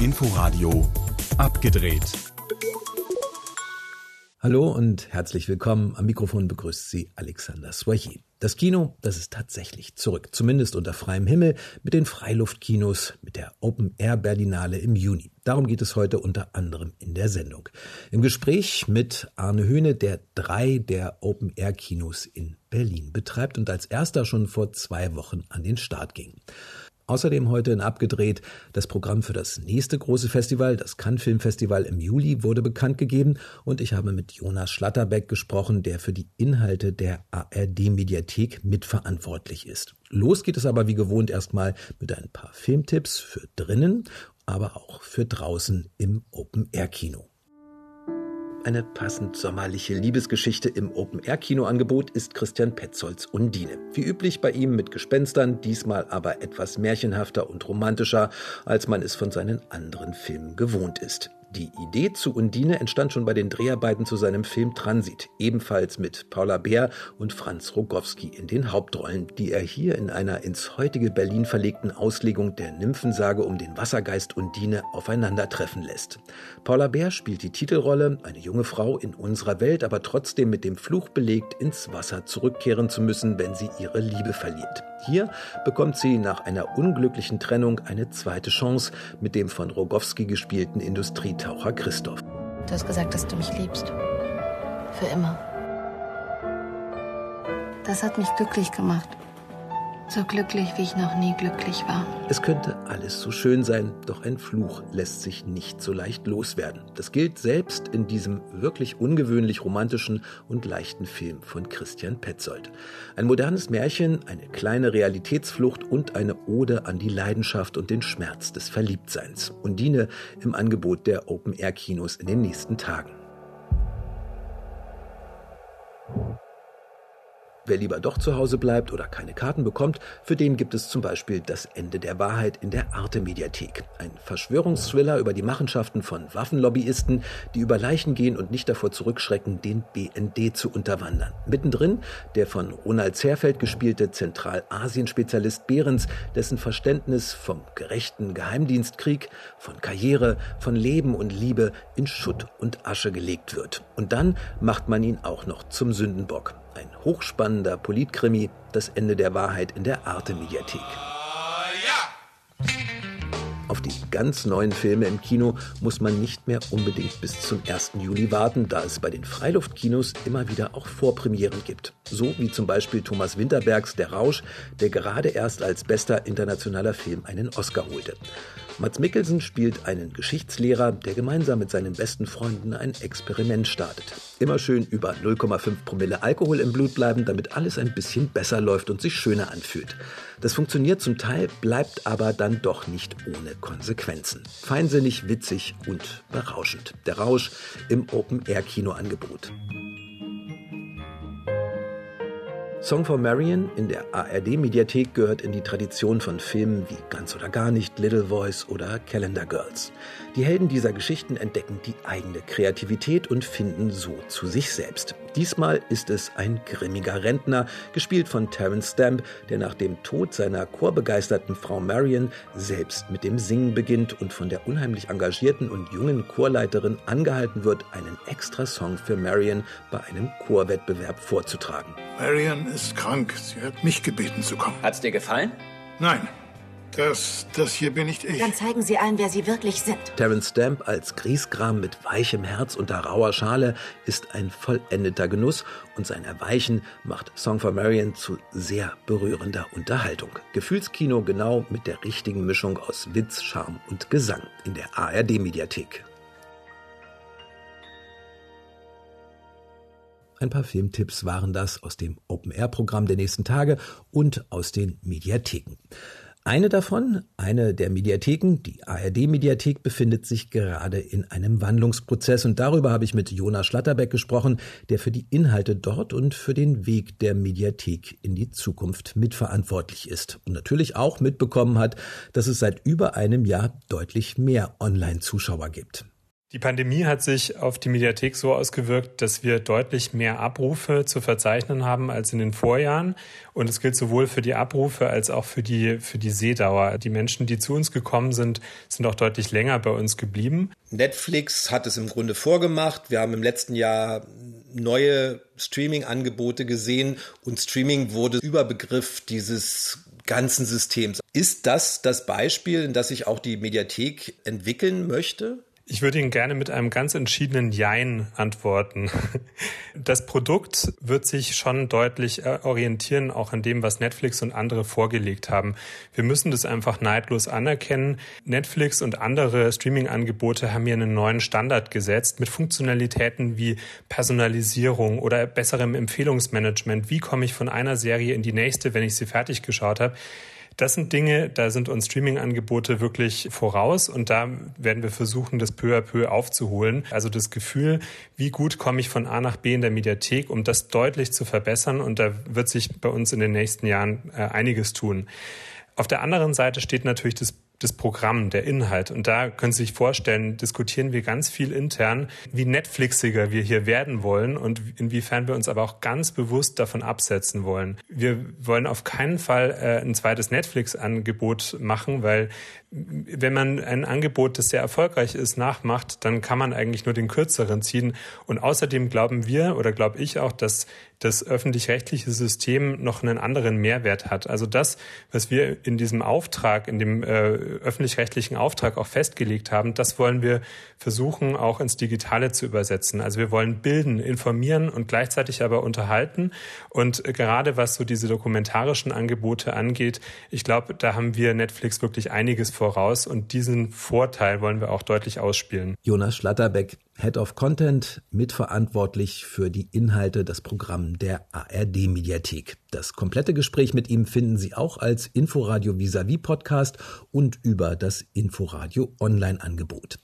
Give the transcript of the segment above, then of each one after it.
Inforadio abgedreht. Hallo und herzlich willkommen. Am Mikrofon begrüßt Sie Alexander Swayze. Das Kino, das ist tatsächlich zurück, zumindest unter freiem Himmel, mit den Freiluftkinos, mit der Open Air Berlinale im Juni. Darum geht es heute unter anderem in der Sendung. Im Gespräch mit Arne Höhne, der drei der Open Air Kinos in Berlin betreibt und als erster schon vor zwei Wochen an den Start ging. Außerdem heute in Abgedreht das Programm für das nächste große Festival, das Cannes Film Festival im Juli, wurde bekannt gegeben und ich habe mit Jonas Schlatterbeck gesprochen, der für die Inhalte der ARD Mediathek mitverantwortlich ist. Los geht es aber wie gewohnt erstmal mit ein paar Filmtipps für drinnen, aber auch für draußen im Open Air Kino. Eine passend sommerliche Liebesgeschichte im Open-Air-Kinoangebot ist Christian Petzolds Undine. Wie üblich bei ihm mit Gespenstern, diesmal aber etwas märchenhafter und romantischer, als man es von seinen anderen Filmen gewohnt ist. Die Idee zu Undine entstand schon bei den Dreharbeiten zu seinem Film Transit, ebenfalls mit Paula Beer und Franz Rogowski in den Hauptrollen, die er hier in einer ins heutige Berlin verlegten Auslegung der Nymphensage um den Wassergeist Undine aufeinandertreffen lässt. Paula Beer spielt die Titelrolle, eine junge Frau in unserer Welt, aber trotzdem mit dem Fluch belegt, ins Wasser zurückkehren zu müssen, wenn sie ihre Liebe verliert. Hier bekommt sie nach einer unglücklichen Trennung eine zweite Chance mit dem von Rogowski gespielten Industrietaucher Christoph. Du hast gesagt, dass du mich liebst. Für immer. Das hat mich glücklich gemacht. So glücklich, wie ich noch nie glücklich war. Es könnte alles so schön sein, doch ein Fluch lässt sich nicht so leicht loswerden. Das gilt selbst in diesem wirklich ungewöhnlich romantischen und leichten Film von Christian Petzold. Ein modernes Märchen, eine kleine Realitätsflucht und eine Ode an die Leidenschaft und den Schmerz des Verliebtseins. Undine im Angebot der Open-Air-Kinos in den nächsten Tagen. Wer lieber doch zu Hause bleibt oder keine Karten bekommt, für den gibt es zum Beispiel Das Ende der Wahrheit in der Arte-Mediathek. Ein Verschwörungsthriller über die Machenschaften von Waffenlobbyisten, die über Leichen gehen und nicht davor zurückschrecken, den BND zu unterwandern. Mittendrin der von Ronald Zerfeld gespielte Zentralasien-Spezialist Behrens, dessen Verständnis vom gerechten Geheimdienstkrieg, von Karriere, von Leben und Liebe in Schutt und Asche gelegt wird. Und dann macht man ihn auch noch zum Sündenbock. Ein hochspannender Politkrimi, das Ende der Wahrheit in der Arte-Mediathek. Auf die ganz neuen Filme im Kino muss man nicht mehr unbedingt bis zum 1. Juli warten, da es bei den Freiluftkinos immer wieder auch Vorpremieren gibt. So wie zum Beispiel Thomas Winterbergs Der Rausch, der gerade erst als bester internationaler Film einen Oscar holte. Mats Mikkelsen spielt einen Geschichtslehrer, der gemeinsam mit seinen besten Freunden ein Experiment startet. Immer schön über 0,5 Promille Alkohol im Blut bleiben, damit alles ein bisschen besser läuft und sich schöner anfühlt. Das funktioniert zum Teil, bleibt aber dann doch nicht ohne Konsequenzen. Feinsinnig, witzig und berauschend. Der Rausch im Open-Air-Kinoangebot. Song for Marion in der ARD-Mediathek gehört in die Tradition von Filmen wie Ganz oder gar nicht, Little Voice oder Calendar Girls. Die Helden dieser Geschichten entdecken die eigene Kreativität und finden so zu sich selbst. Diesmal ist es ein grimmiger Rentner, gespielt von Terence Stamp, der nach dem Tod seiner chorbegeisterten Frau Marion selbst mit dem Singen beginnt und von der unheimlich engagierten und jungen Chorleiterin angehalten wird, einen extra Song für Marion bei einem Chorwettbewerb vorzutragen. Marion ist krank. Sie hat mich gebeten zu kommen. Hat's dir gefallen? Nein, das, das hier bin nicht ich. Dann zeigen Sie allen, wer Sie wirklich sind. Terence Stamp als Griesgram mit weichem Herz unter rauer Schale ist ein vollendeter Genuss und sein Erweichen macht Song for Marion zu sehr berührender Unterhaltung. Gefühlskino genau mit der richtigen Mischung aus Witz, Charme und Gesang in der ARD-Mediathek. Ein paar Filmtipps waren das aus dem Open-Air-Programm der nächsten Tage und aus den Mediatheken. Eine davon, eine der Mediatheken, die ARD-Mediathek, befindet sich gerade in einem Wandlungsprozess und darüber habe ich mit Jonas Schlatterbeck gesprochen, der für die Inhalte dort und für den Weg der Mediathek in die Zukunft mitverantwortlich ist und natürlich auch mitbekommen hat, dass es seit über einem Jahr deutlich mehr Online-Zuschauer gibt. Die Pandemie hat sich auf die Mediathek so ausgewirkt, dass wir deutlich mehr Abrufe zu verzeichnen haben als in den Vorjahren. Und es gilt sowohl für die Abrufe als auch für die, für die Sehdauer. Die Menschen, die zu uns gekommen sind, sind auch deutlich länger bei uns geblieben. Netflix hat es im Grunde vorgemacht. Wir haben im letzten Jahr neue Streaming-Angebote gesehen und Streaming wurde Überbegriff dieses ganzen Systems. Ist das das Beispiel, in das sich auch die Mediathek entwickeln möchte? Ich würde Ihnen gerne mit einem ganz entschiedenen Jein antworten. Das Produkt wird sich schon deutlich äh, orientieren, auch an dem, was Netflix und andere vorgelegt haben. Wir müssen das einfach neidlos anerkennen. Netflix und andere Streaming-Angebote haben hier einen neuen Standard gesetzt mit Funktionalitäten wie Personalisierung oder besserem Empfehlungsmanagement. Wie komme ich von einer Serie in die nächste, wenn ich sie fertig geschaut habe? Das sind Dinge, da sind uns Streaming-Angebote wirklich voraus und da werden wir versuchen, das peu à peu aufzuholen. Also das Gefühl, wie gut komme ich von A nach B in der Mediathek, um das deutlich zu verbessern und da wird sich bei uns in den nächsten Jahren äh, einiges tun. Auf der anderen Seite steht natürlich das das Programm, der Inhalt. Und da können Sie sich vorstellen, diskutieren wir ganz viel intern, wie Netflixiger wir hier werden wollen und inwiefern wir uns aber auch ganz bewusst davon absetzen wollen. Wir wollen auf keinen Fall äh, ein zweites Netflix-Angebot machen, weil wenn man ein Angebot, das sehr erfolgreich ist, nachmacht, dann kann man eigentlich nur den kürzeren ziehen. Und außerdem glauben wir oder glaube ich auch, dass das öffentlich-rechtliche System noch einen anderen Mehrwert hat. Also das, was wir in diesem Auftrag, in dem äh, öffentlich-rechtlichen Auftrag auch festgelegt haben, das wollen wir versuchen auch ins Digitale zu übersetzen. Also wir wollen bilden, informieren und gleichzeitig aber unterhalten. Und gerade was so diese dokumentarischen Angebote angeht, ich glaube, da haben wir Netflix wirklich einiges voraus und diesen Vorteil wollen wir auch deutlich ausspielen. Jonas Schlatterbeck, Head of Content, mitverantwortlich für die Inhalte, das Programm der ARD Mediathek. Das komplette Gespräch mit ihm finden Sie auch als Inforadio Vis-a-vis Podcast und über das Inforadio Online Angebot.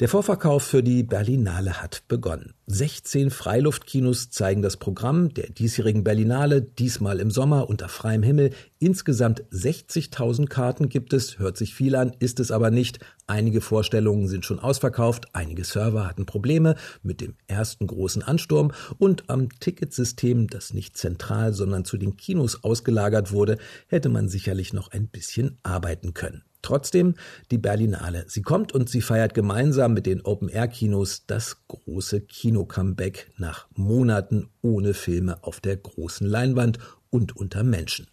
Der Vorverkauf für die Berlinale hat begonnen. 16 Freiluftkinos zeigen das Programm der diesjährigen Berlinale, diesmal im Sommer unter freiem Himmel. Insgesamt 60.000 Karten gibt es, hört sich viel an, ist es aber nicht. Einige Vorstellungen sind schon ausverkauft, einige Server hatten Probleme mit dem ersten großen Ansturm und am Ticketsystem, das nicht zentral, sondern zu den Kinos ausgelagert wurde, hätte man sicherlich noch ein bisschen arbeiten können. Trotzdem die Berlinale. Sie kommt und sie feiert gemeinsam mit den Open-Air-Kinos das große Kino-Comeback nach Monaten ohne Filme auf der großen Leinwand und unter Menschen.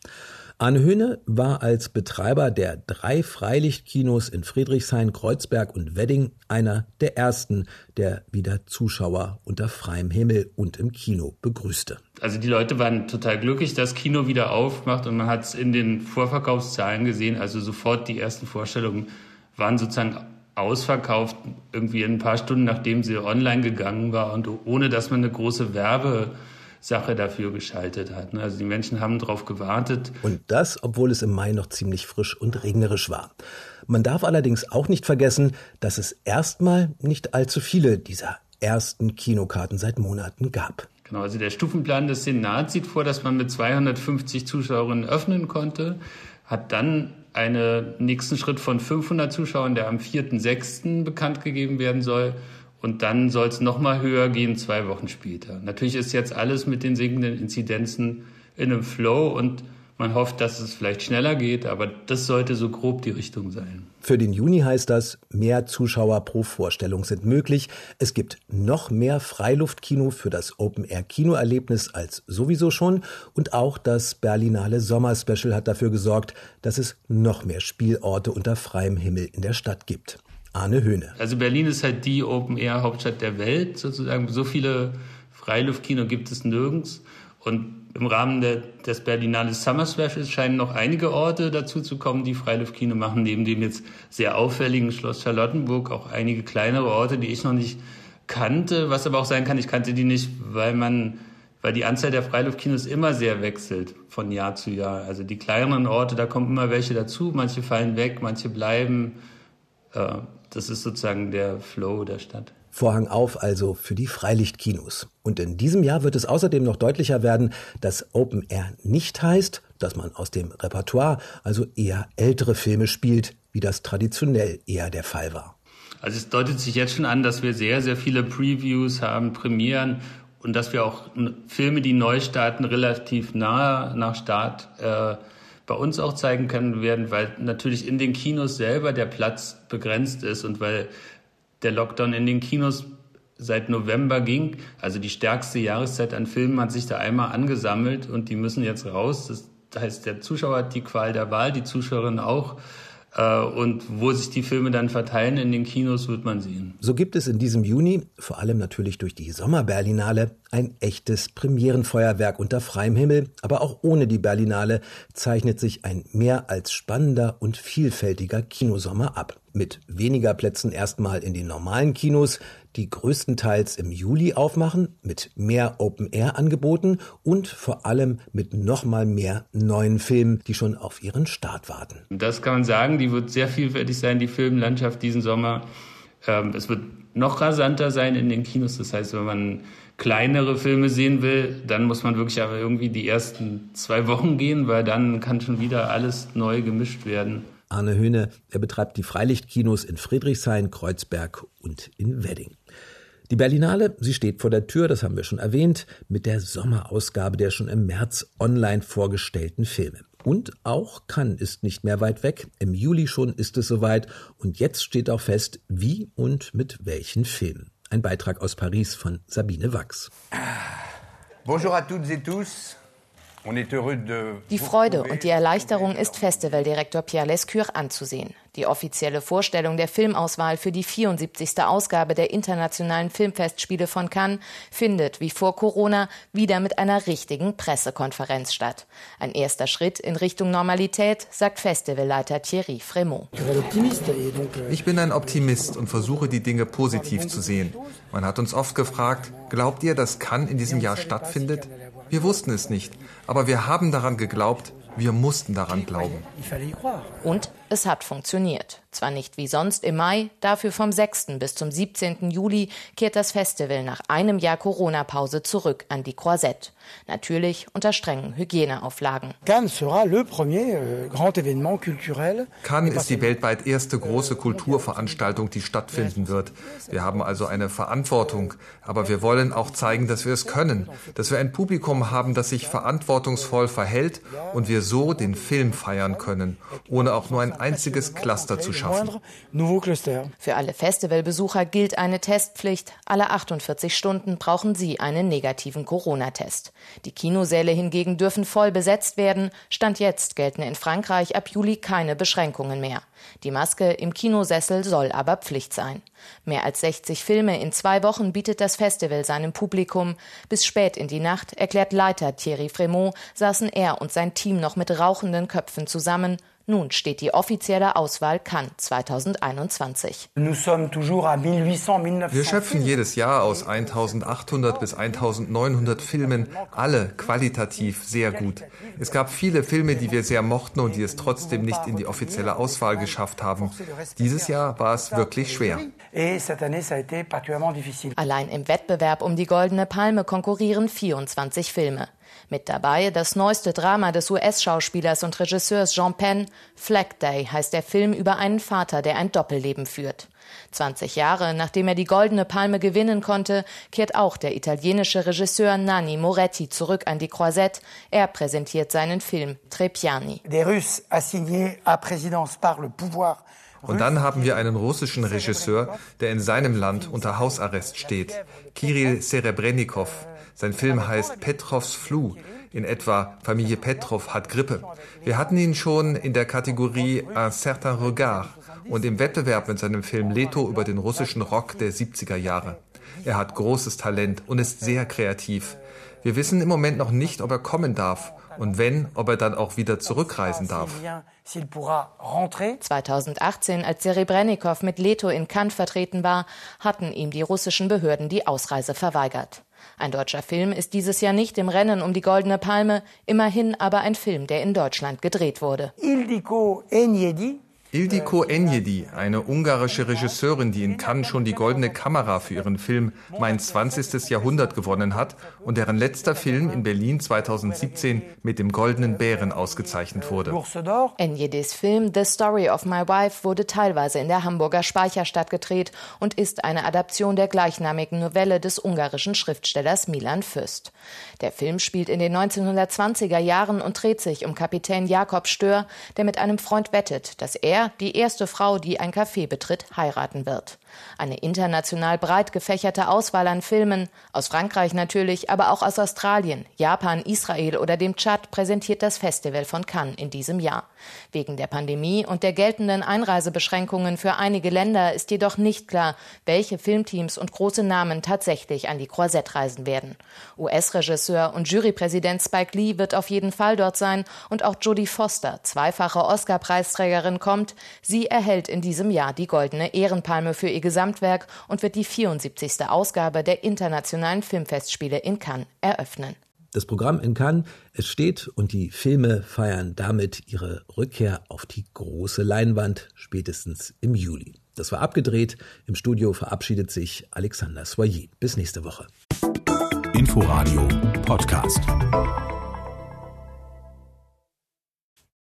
Arne Höhne war als Betreiber der drei Freilichtkinos in Friedrichshain, Kreuzberg und Wedding einer der ersten, der wieder Zuschauer unter freiem Himmel und im Kino begrüßte. Also die Leute waren total glücklich, dass Kino wieder aufmacht und man hat es in den Vorverkaufszahlen gesehen. Also sofort die ersten Vorstellungen waren sozusagen ausverkauft, irgendwie in ein paar Stunden nachdem sie online gegangen war und ohne dass man eine große Werbe Sache dafür geschaltet hat. Ne? Also die Menschen haben darauf gewartet. Und das, obwohl es im Mai noch ziemlich frisch und regnerisch war. Man darf allerdings auch nicht vergessen, dass es erstmal nicht allzu viele dieser ersten Kinokarten seit Monaten gab. Genau, also der Stufenplan des Senats sieht vor, dass man mit 250 Zuschauerinnen öffnen konnte, hat dann einen nächsten Schritt von 500 Zuschauern, der am 4.6. bekannt gegeben werden soll, und dann soll es nochmal höher gehen, zwei Wochen später. Natürlich ist jetzt alles mit den sinkenden Inzidenzen in einem Flow und man hofft, dass es vielleicht schneller geht, aber das sollte so grob die Richtung sein. Für den Juni heißt das, mehr Zuschauer pro Vorstellung sind möglich. Es gibt noch mehr Freiluftkino für das Open-Air-Kinoerlebnis als sowieso schon. Und auch das Berlinale Sommerspecial hat dafür gesorgt, dass es noch mehr Spielorte unter freiem Himmel in der Stadt gibt. Arne Höhne. Also Berlin ist halt die Open-Air-Hauptstadt der Welt sozusagen. So viele Freiluftkino gibt es nirgends. Und im Rahmen der, des Berlinale Summer Specials scheinen noch einige Orte dazu zu kommen, die Freiluftkino machen, neben dem jetzt sehr auffälligen Schloss Charlottenburg auch einige kleinere Orte, die ich noch nicht kannte, was aber auch sein kann, ich kannte die nicht, weil man, weil die Anzahl der Freiluftkinos immer sehr wechselt von Jahr zu Jahr. Also die kleineren Orte, da kommen immer welche dazu, manche fallen weg, manche bleiben. Äh, das ist sozusagen der Flow der Stadt. Vorhang auf also für die Freilichtkinos. Und in diesem Jahr wird es außerdem noch deutlicher werden, dass Open Air nicht heißt, dass man aus dem Repertoire also eher ältere Filme spielt, wie das traditionell eher der Fall war. Also es deutet sich jetzt schon an, dass wir sehr, sehr viele Previews haben, Premieren und dass wir auch Filme, die neu starten, relativ nahe nach Start äh, bei uns auch zeigen können werden, weil natürlich in den Kinos selber der Platz begrenzt ist und weil der Lockdown in den Kinos seit November ging, also die stärkste Jahreszeit an Filmen hat sich da einmal angesammelt und die müssen jetzt raus. Das heißt, der Zuschauer hat die Qual der Wahl, die Zuschauerin auch. Äh, und wo sich die Filme dann verteilen in den Kinos, wird man sehen. So gibt es in diesem Juni, vor allem natürlich durch die Sommerberlinale, ein echtes Premierenfeuerwerk unter freiem Himmel. Aber auch ohne die Berlinale zeichnet sich ein mehr als spannender und vielfältiger Kinosommer ab. Mit weniger Plätzen erstmal in den normalen Kinos, die größtenteils im Juli aufmachen, mit mehr Open-Air-Angeboten und vor allem mit nochmal mehr neuen Filmen, die schon auf ihren Start warten. Das kann man sagen, die wird sehr vielfältig sein, die Filmlandschaft diesen Sommer. Ähm, es wird noch rasanter sein in den Kinos. Das heißt, wenn man kleinere Filme sehen will, dann muss man wirklich aber irgendwie die ersten zwei Wochen gehen, weil dann kann schon wieder alles neu gemischt werden. Arne Höhne, er betreibt die Freilichtkinos in Friedrichshain, Kreuzberg und in Wedding. Die Berlinale, sie steht vor der Tür, das haben wir schon erwähnt, mit der Sommerausgabe der schon im März online vorgestellten Filme. Und auch Cannes ist nicht mehr weit weg. Im Juli schon ist es soweit. Und jetzt steht auch fest, wie und mit welchen Filmen. Ein Beitrag aus Paris von Sabine Wachs. Bonjour à toutes et tous. Die Freude und die Erleichterung ist Festivaldirektor Pierre Lescure anzusehen. Die offizielle Vorstellung der Filmauswahl für die 74. Ausgabe der Internationalen Filmfestspiele von Cannes findet, wie vor Corona, wieder mit einer richtigen Pressekonferenz statt. Ein erster Schritt in Richtung Normalität, sagt Festivalleiter Thierry Fremont. Ich bin ein Optimist und versuche, die Dinge positiv zu sehen. Man hat uns oft gefragt, glaubt ihr, dass Cannes in diesem Jahr stattfindet? Wir wussten es nicht, aber wir haben daran geglaubt, wir mussten daran glauben. Und es hat funktioniert. Zwar nicht wie sonst im Mai, dafür vom 6. bis zum 17. Juli kehrt das Festival nach einem Jahr Corona-Pause zurück an die Croisette. Natürlich unter strengen Hygieneauflagen. Cannes euh, Cannes ist die weltweit erste große Kulturveranstaltung, die stattfinden wird. Wir haben also eine Verantwortung, aber wir wollen auch zeigen, dass wir es können, dass wir ein Publikum haben, das sich verantwortungsvoll verhält und wir so den Film feiern können, ohne auch nur ein einziges Cluster zu schaffen. Für alle Festivalbesucher gilt eine Testpflicht. Alle 48 Stunden brauchen sie einen negativen Corona-Test. Die Kinosäle hingegen dürfen voll besetzt werden. Stand jetzt gelten in Frankreich ab Juli keine Beschränkungen mehr. Die Maske im Kinosessel soll aber Pflicht sein. Mehr als 60 Filme in zwei Wochen bietet das Festival seinem Publikum. Bis spät in die Nacht, erklärt Leiter Thierry Fremont, saßen er und sein Team noch mit rauchenden Köpfen zusammen. Nun steht die offizielle Auswahl Cannes 2021. Wir schöpfen jedes Jahr aus 1800 bis 1900 Filmen, alle qualitativ sehr gut. Es gab viele Filme, die wir sehr mochten und die es trotzdem nicht in die offizielle Auswahl geschafft haben. Dieses Jahr war es wirklich schwer. Allein im Wettbewerb um die Goldene Palme konkurrieren 24 Filme. Mit dabei das neueste Drama des US-Schauspielers und Regisseurs Jean Penn. Flag Day heißt der Film über einen Vater, der ein Doppelleben führt. 20 Jahre nachdem er die Goldene Palme gewinnen konnte, kehrt auch der italienische Regisseur Nanni Moretti zurück an die Croisette. Er präsentiert seinen Film Trepiani. Und dann haben wir einen russischen Regisseur, der in seinem Land unter Hausarrest steht, Kirill Serebrennikov. Sein Film heißt Petrovs Flu, in etwa Familie Petrov hat Grippe. Wir hatten ihn schon in der Kategorie Un certain regard und im Wettbewerb mit seinem Film Leto über den russischen Rock der 70er Jahre. Er hat großes Talent und ist sehr kreativ. Wir wissen im Moment noch nicht, ob er kommen darf und wenn, ob er dann auch wieder zurückreisen darf. 2018, als Serebrennikov mit Leto in Cannes vertreten war, hatten ihm die russischen Behörden die Ausreise verweigert. Ein deutscher Film ist dieses Jahr nicht im Rennen um die Goldene Palme, immerhin aber ein Film, der in Deutschland gedreht wurde. Ildiko Enyedi Ildiko Enjedi, eine ungarische Regisseurin, die in Cannes schon die Goldene Kamera für ihren Film Mein 20. Jahrhundert gewonnen hat und deren letzter Film in Berlin 2017 mit dem Goldenen Bären ausgezeichnet wurde. Enjedis Film The Story of My Wife wurde teilweise in der Hamburger Speicherstadt gedreht und ist eine Adaption der gleichnamigen Novelle des ungarischen Schriftstellers Milan Fürst. Der Film spielt in den 1920er Jahren und dreht sich um Kapitän Jakob Stör, der mit einem Freund wettet, dass die erste Frau, die ein Café betritt, heiraten wird. Eine international breit gefächerte Auswahl an Filmen, aus Frankreich natürlich, aber auch aus Australien, Japan, Israel oder dem Tschad präsentiert das Festival von Cannes in diesem Jahr. Wegen der Pandemie und der geltenden Einreisebeschränkungen für einige Länder ist jedoch nicht klar, welche Filmteams und große Namen tatsächlich an die Croisette reisen werden. US-Regisseur und Jurypräsident Spike Lee wird auf jeden Fall dort sein und auch Jodie Foster, zweifache Oscar-Preisträgerin, kommt. Sie erhält in diesem Jahr die Goldene Ehrenpalme für ihr Gesamtwerk und wird die 74. Ausgabe der Internationalen Filmfestspiele in Cannes eröffnen. Das Programm in Cannes, es steht und die Filme feiern damit ihre Rückkehr auf die große Leinwand spätestens im Juli. Das war abgedreht. Im Studio verabschiedet sich Alexander Soyer. Bis nächste Woche. Inforadio Podcast.